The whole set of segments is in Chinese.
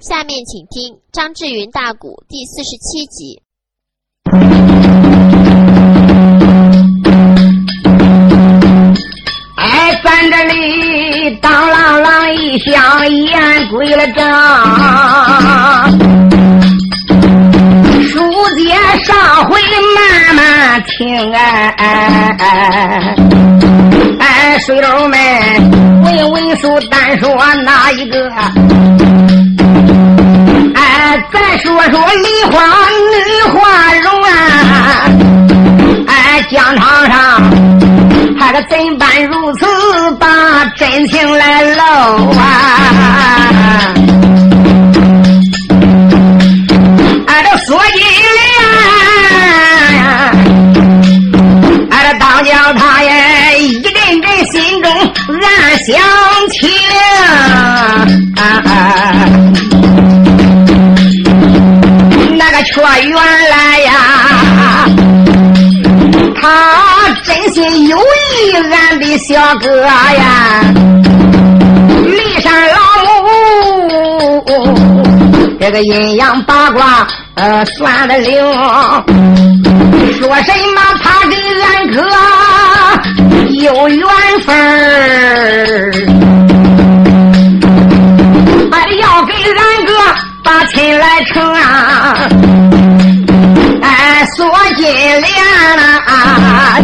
下面请听张志云大鼓第四十七集。哎，咱这里当啷啷一响，言归了账。书接上回，慢慢听哎哎哎哎，水佬们，问问书单说哪一个？哎，再说说梨花女花容啊！哎，疆场上，他可怎般如此把真情来露啊？说原来呀，他真心有意俺的小哥呀，骊山老母，这个阴阳八卦呃算得灵，说什么他跟俺哥有缘分儿，哎要给俺哥。把亲来成啊！哎，锁金莲啊！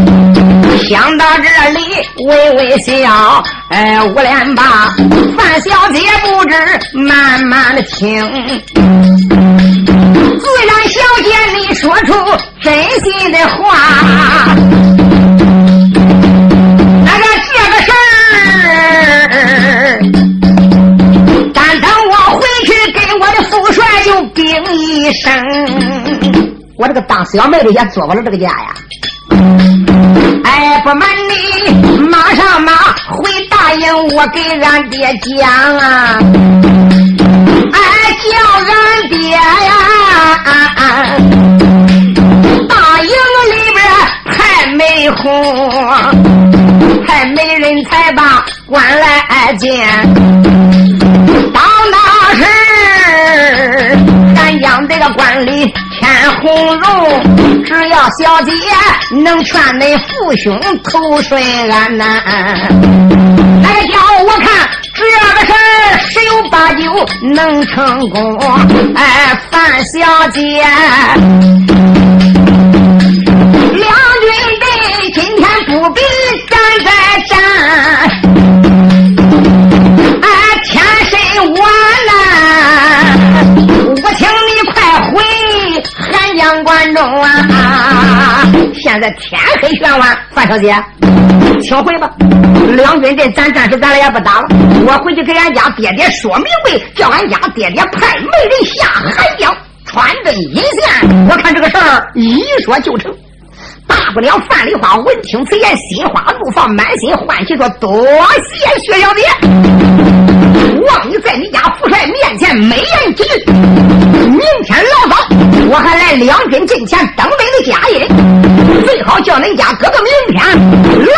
想到这里，微微笑。哎，五连八，范小姐不知慢慢的听。自然，小姐你说出真心的话。这个当小妹的也做不了这个家呀！哎，不瞒你，马上马回答应我给俺爹讲啊！哎，叫俺爹呀！大营里边还没红，还没人才把官来见，到那时咱。将这个官里添红绒，只要小姐能劝恁父兄投顺安呐，来叫我看这个事十有八九能成功。哎，范小姐，两军队今天不必现在天黑玄晚，范小姐，请回吧。两军阵，咱暂时咱俩也不打了。我回去给俺家爹爹说明白，叫俺家爹爹派媒人下海江，穿针引线。我看这个事儿一说就成。大不了范丽花闻听此言，心花怒放，满心欢喜，说：“多谢薛小姐，望你在你家父帅面前美言几句。明天老早，我还来两军阵前登门的佳音，最好叫恁家哥哥明天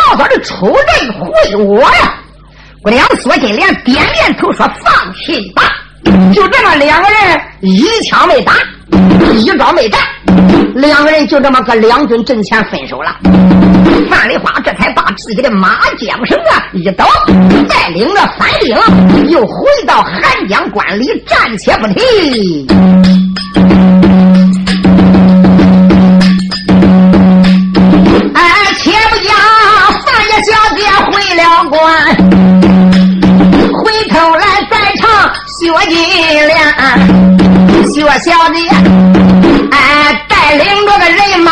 老早的出阵会我呀。”姑娘索金莲点点头说：“放心吧。”就这么两个人一枪没打，一招没战，两个人就这么搁两军阵前分手了。范丽花这才把自己的马缰绳啊一抖，带领着三兵又回到寒江关里，暂且不提。哎，且不讲范家小姐回了关。回头来再唱薛金莲，薛小姐，哎，带领着个人马，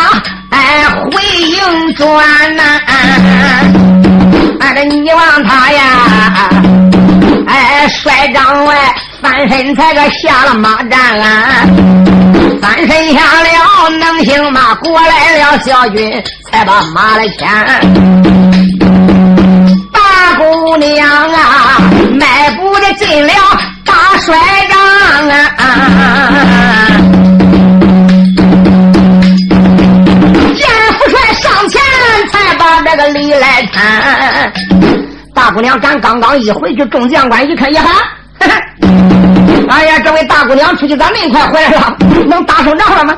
哎，回营转呐。你望他呀，哎，帅帐外翻身才个下了马战啊，翻身下了能行吗？过来了小军，才把马来牵。大姑娘啊，迈步的进了。大帅帐啊！你来看。大姑娘，咱刚刚一回去，众将官一看，呀哈！哎呀，这位大姑娘出去咋那么快回来了？能打胜仗了吗？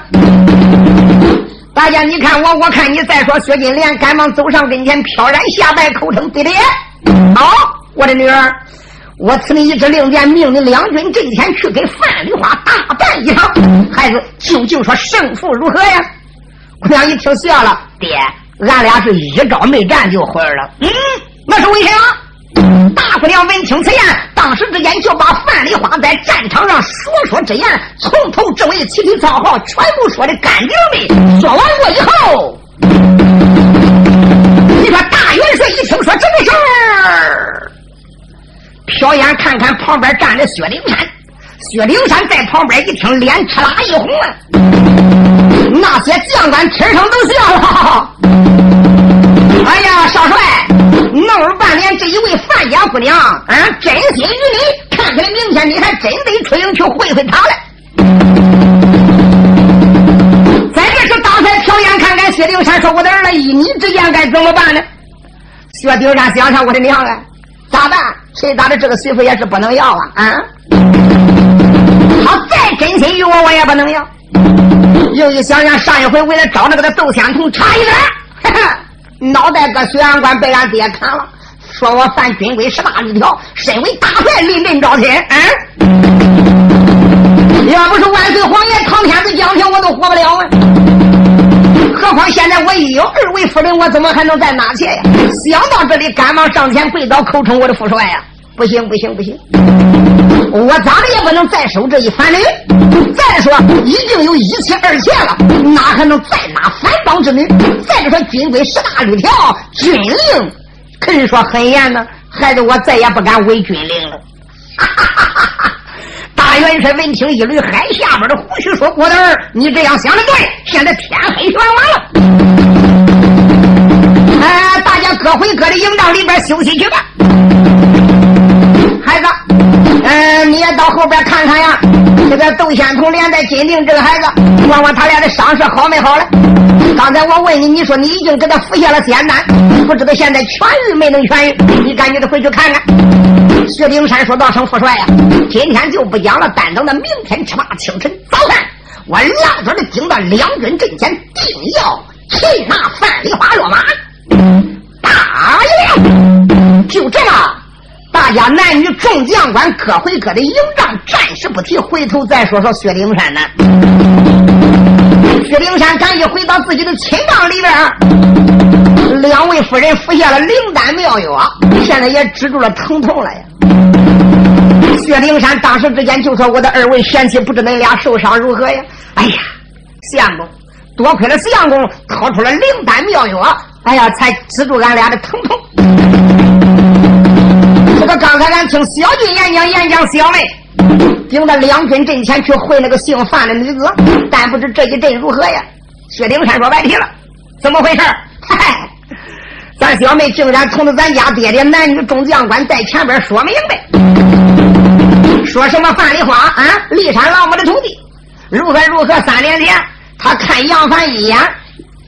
大家你看我，我看你。再说薛金莲赶忙走上跟前，飘然下拜，口称爹爹。好，我的女儿，我赐你一支令箭，命你两军阵前去给范丽花大战一场。孩子，究竟说胜负如何呀？姑娘一听笑了，爹，俺俩是一招没战就回来了。嗯，那是为什么？大姑娘闻听此言，当时之间就把范丽花在战场上所说之言，从头至尾起起造号，全部说的干净的。说完过以后，你说大元帅一听说这个事儿，瞟眼看看旁边站着薛灵山，薛灵山在旁边一听，脸哧啦一红啊！那些将官天上都笑了。哎呀，少帅，弄了半天，这一位范家姑娘啊，真心于你，看起来明天你还真得出营去会会她了。在这时，刚才瞟眼看看薛丁山，说：“我的儿子，一你之间该怎么办呢？”薛丁山想想：“我的娘啊，咋办？谁打的这个媳妇也是不能要啊！啊，他再真心于我，我也不能要。”又一想想，上一回为了找那个窦仙童差一点，脑袋搁水安关被俺爹砍了，说我犯军规十大律条，身为大帅临阵招亲。嗯，要不是万岁皇爷唐天子降平，我都活不了啊！何况现在我已有二位夫人，我怎么还能再拿去呀？想到这里，赶忙上前跪倒，口称我的父帅呀！不行，不行，不行！我咋的也不能再收这一反驴。再说已经有一妻二妾了，哪还能再纳反帮之女？再者说军规十大律条，军令可以说很严呢。孩子，我再也不敢违军令了。哈 哈大元帅闻听一捋海下边的胡须，说：“郭德儿，你这样想的对。现在天黑全晚了，哎，大家各回各的营帐里边休息去吧。”孩子，嗯，你也到后边看看呀。这个窦仙童连带金定这个孩子，问问他俩的伤势好没好了？刚才我问你，你说你已经给他服下了仙丹，不知道现在痊愈没能痊愈？你赶紧的回去看看。薛丁山说道：“声父帅呀，今天就不讲了，单等到明天吃罢清晨早饭，我老早的顶到两军阵前，定要擒拿范梨花落马。打呀！就这么。”大家男女众将官各回各的营帐，暂时不提。回头再说说薛灵山呢。薛灵山赶紧回到自己的寝帐里边，两位夫人服下了灵丹妙药，现在也止住了疼痛了呀。薛灵山当时之间就说：“我的二位贤妻，不知恁俩受伤如何呀？”哎呀，相公，多亏了相公掏出了灵丹妙药，哎呀，才止住俺俩的疼痛。刚才俺听小军演讲，演讲小妹顶到两军阵前去会那个姓范的女子，但不知这一阵如何呀？薛丁山说白提了，怎么回事？嗨，咱小妹竟然冲着咱家爹爹男女众将官在前边说明白，说什么范丽花啊，骊山老母的徒弟，如何如何？三年前他看杨凡一眼，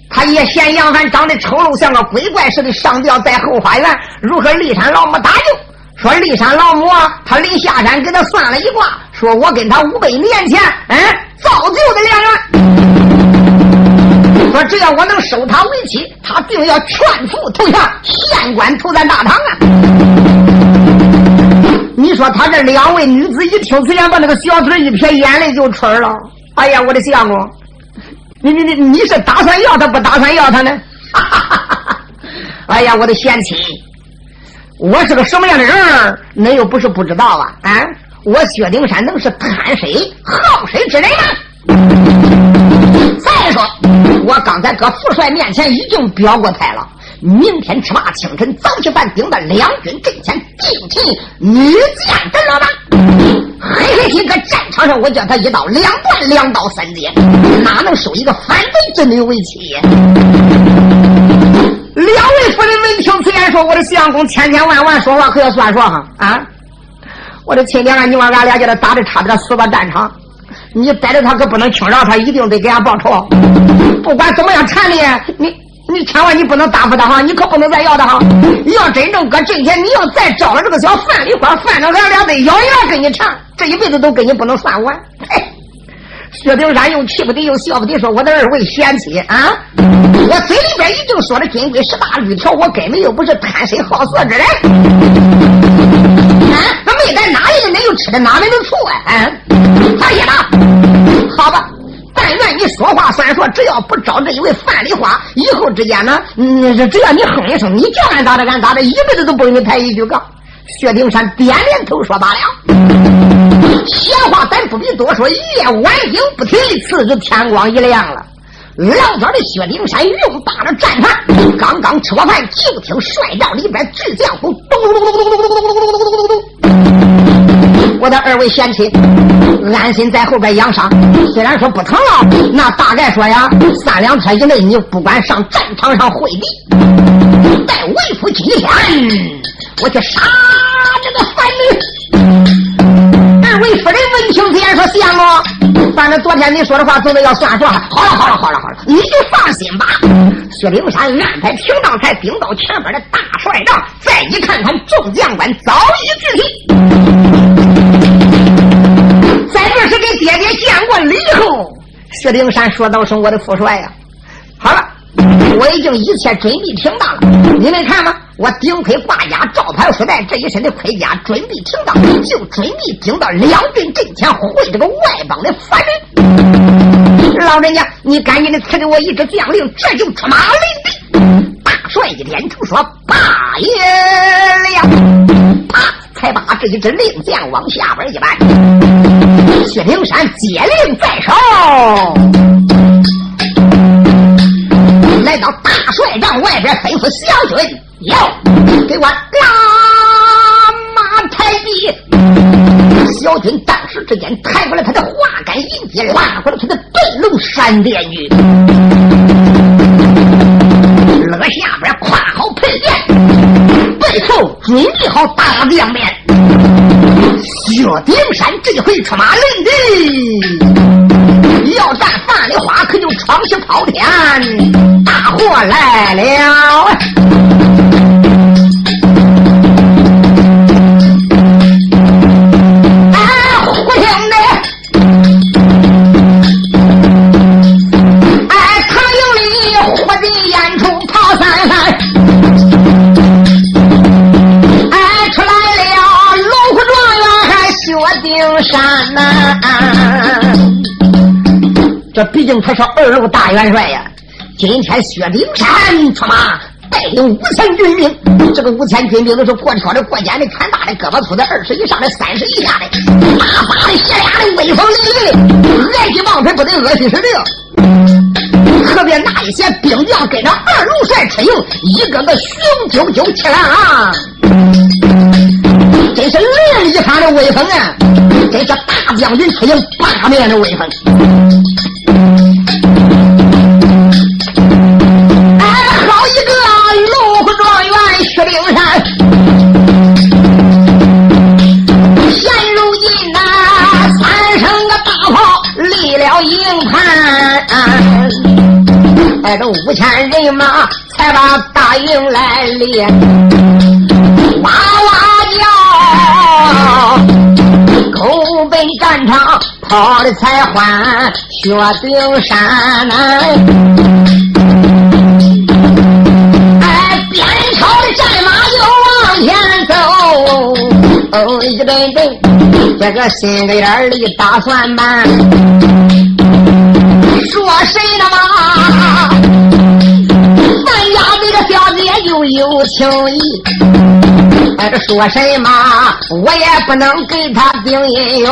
他也嫌杨凡长得丑陋，像个鬼怪似的，上吊在后花园，如何骊山老母搭救？说骊山老母啊，他临下山给他算了一卦，说我跟他五百年前，嗯，造就的良缘。说只要我能收他为妻，他定要全副投降，县官投咱大唐啊！你说他这两位女子一听此言，把那个小嘴一撇，眼泪就出来了。哎呀，我的相公，你你你你是打算要他不打算要他呢？哎呀，我的贤妻。我是个什么样的人儿？恁又不是不知道啊！啊，我薛丁山能是贪谁好谁之人吗？再说，我刚才搁副帅面前已经表过态了，明天吃罢清晨早起饭，顶到两军阵前，定擒女将知道吗？嘿嘿嘿，搁战场上，我叫他一刀两断，两刀三截，哪能收一个反贼之女为妻？你听此言，说：“我的相公千千万万说话可要算数哈！啊，我的亲娘啊，你往俺俩叫他打的差点死到战场，你逮着他可不能轻饶他，一定得给俺报仇。不管怎么样，缠你你你千万你不能答复他哈，你可不能再要他哈。要真正搁这天，你要再招了这个小范梨花，范着俺俩得咬牙跟你缠，这一辈子都跟你不能算完。嘿，薛丁山又气不得又笑不得，说我的二位贤妻啊，我嘴里边已经说了金龟十八律条，我根本又不是贪生好色之人。啊，那没在哪里的，那又吃的哪门子醋啊？啊，他爷的，好吧。但愿你说话算数，只要不招这一位范梨花，以后之间呢，嗯，只要你哼一声，你叫俺咋的，俺咋的，一辈子都不给你抬一句杠。薛丁山点点头说罢了。闲话咱不必多说，夜晚景不提，次日天光一亮了，老早的薛丁山用罢了战饭，刚刚吃过饭，就听帅帐里边巨将鼓咚咚咚咚咚咚咚咚咚咚咚咚咚咚。我的二位贤妻，安心在后边养伤。虽然说不疼了，那大概说呀，三两天以内，你不管上战场上会敌，待为夫今天，我去杀这个反女。二位夫人闻听此言，说相公，反正昨天你说的话，总得要算数。好了，好了，好了，好了，你就放心吧。薛灵山安排停当台，顶到前边的大帅帐，再一看看众将官早已聚齐。在这是给爹爹见过礼后，薛丁山说道：“声我的父帅呀，好了，我已经一切准备停当了。你们看吧，我顶盔挂甲，罩牌束带，这一身的盔甲准备停当，就准备顶到两军阵前会这个外邦的反人。老人家，你赶紧的赐给我一支将令，这就出马领兵。大帅一点头说：大爷了。啪。”才把这一支令箭往下边一摆，薛平山接令在手，来到大帅帐外边吩咐小军要给我拉马抬地。小军当时之间抬过来他的花杆银戟，拉过来他的对龙闪电戟，准备好大将面，薛丁山这回出马领的，要战范的花，可就闯下滔天，大祸来了。这毕竟他是二路大元帅呀！今天薛丁山出马，带领五千军兵。这个五千军兵都是过挑的、过肩的、看大的、胳膊粗的、二十以上的、三十以下的，大把的、血俩的、威风凛凛的，恶心王牌不得恶心死的。可别那一些兵将跟着二路帅出营，一个个雄赳赳气昂昂，真是另一番的威风啊！真是大将军出营，八面的威风。哎好一个龙虎状元薛丁山现如今呐三声个大炮立了营盘带着五千人马才把大营来立哇哇叫口奔战场跑得才欢薛丁山，哎，边朝的战马就往前走。哦，一阵阵，这个心里眼里打算盘。说谁的嘛？情义，哎，说什么我也不能给他定姻缘。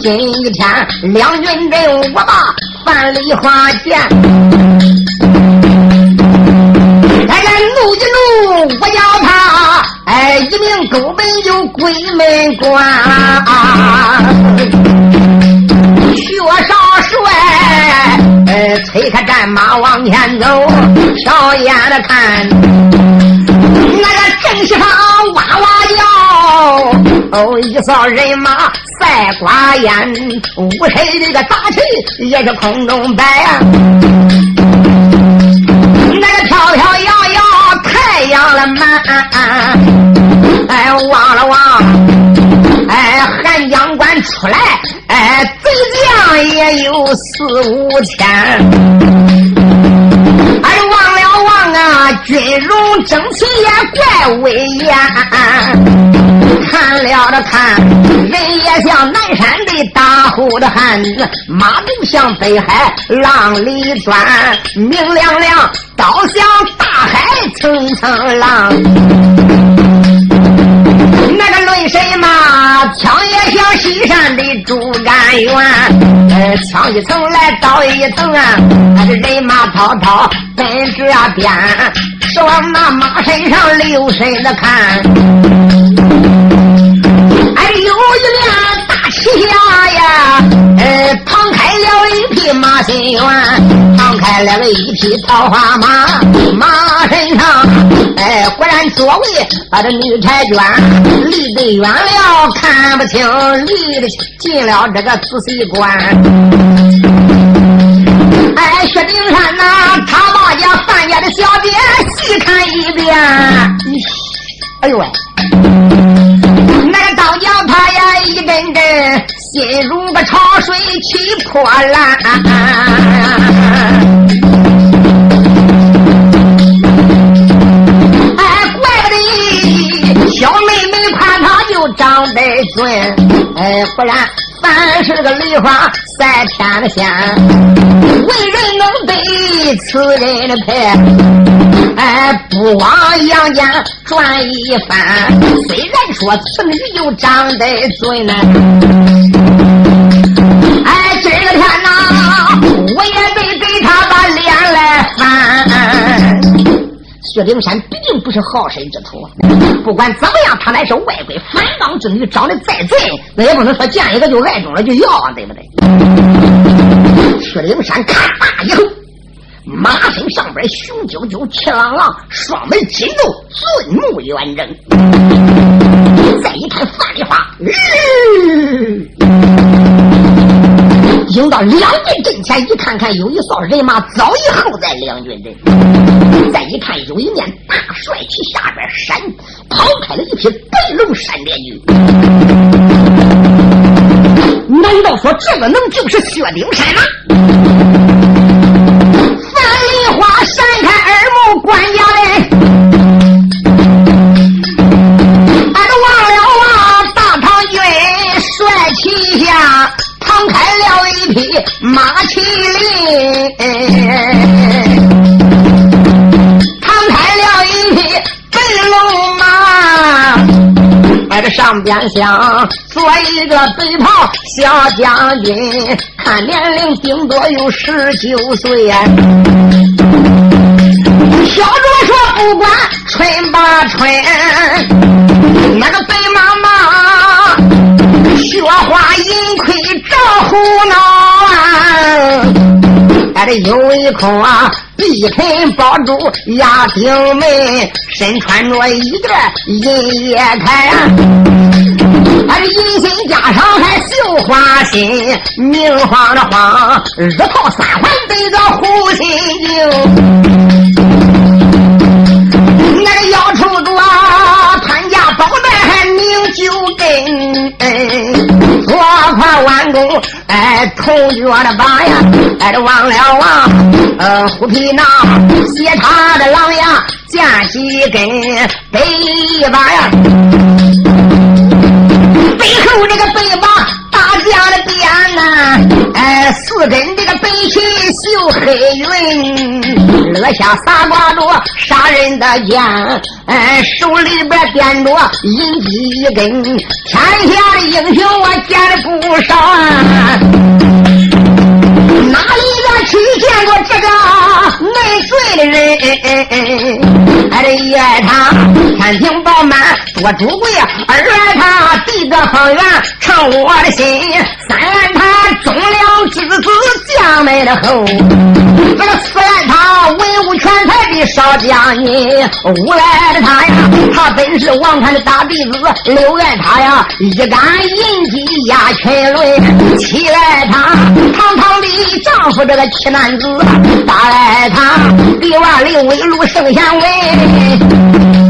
今天两军阵，我把范梨花见。哎，怒一怒，我叫他哎一名勾本就鬼门关。薛少帅，呃，催开战马往前走，少眼的看，那个正西方哇哇叫，哦，一扫人马赛瓜烟，五黑的个大旗也是空中摆啊。那个飘飘摇摇太阳了满，哎，望了望，哎，韩将官出来，哎，贼将也有四五千，哎，忘了那，军容整齐也怪威严。看了的看，人也像南山的大户的汉子，马都像北海浪里钻，明亮亮，刀像大海层层浪。那个论什么？枪也像西山的竹竿圆，呃，枪一层来倒一层啊，那是人马滔滔奔这边，是往那马身上留神的看。哎，有一辆大旗下呀，呃，旁开了一匹马新元，旁开来了一匹桃花马，马身上，哎，果然座位把这女婵娟，离得远了看不清，离得近了这个仔细观。哎，薛丁山呐，他把家范家的小姐细看一遍，哎呦喂！那个刀叫他呀，一阵阵心如个潮水起波澜。长得俊，哎，不然。凡是个梨花赛天仙，为人能得此人的配，哎，不枉阳间转一番。虽然说此女又长得俊呢，哎，今个天呐，我也薛丁山毕竟不是好身之徒，不管怎么样，他乃是外国反党之女，长得再俊，那也不能说见一个就爱中了就要，对不对？薛丁山看罢以后，马身上边雄赳赳，气朗朗，双眉紧皱，尊目圆睁。再一看范丽花，迎到两军阵前，一看看有一哨人马早已候在两军阵。再一看，有一面大帅旗下边闪跑开了一匹白龙闪电驹。难道说这个能就是薛丁山吗？范丽花闪开耳目，关家的，俺都忘了啊！大唐军帅旗下。唐开匹马麒麟，放开了一匹白龙马，在这上边厢做一个白袍小将军，看年龄顶多有十九岁呀。小主说不管春不春，那个白马马，雪花银盔。罩胡闹啊！还得有一口啊，碧臀宝珠压顶门，身穿着一件银叶铠啊，还是银心加上还绣花心，明晃的晃，日头三环对着护心镜，那个腰抽着还拧九根。多款弯弓，哎，头脚的把呀，哎，这忘了忘，呃，虎皮囊，斜插的狼牙，剑几根，背一把呀，背后这个背把。打架的鞭呐，哎，四根这个白旗绣黑云，额下三挂着杀人的剑，哎，手里边掂着银戟一根，天下的英雄我见了不少。去见过这个没罪的人？还得一爱他天庭饱满多主贵，二爱他地个方圆唱我的心，三爱他忠良之子将门的后，这个四爱他文武全才的少将军，五爱他呀，他本是王禅的大弟子，六爱他呀，一杆银戟压群伦，七爱他堂堂的。丈夫这个七男子，八来他，李万里威禄圣贤威。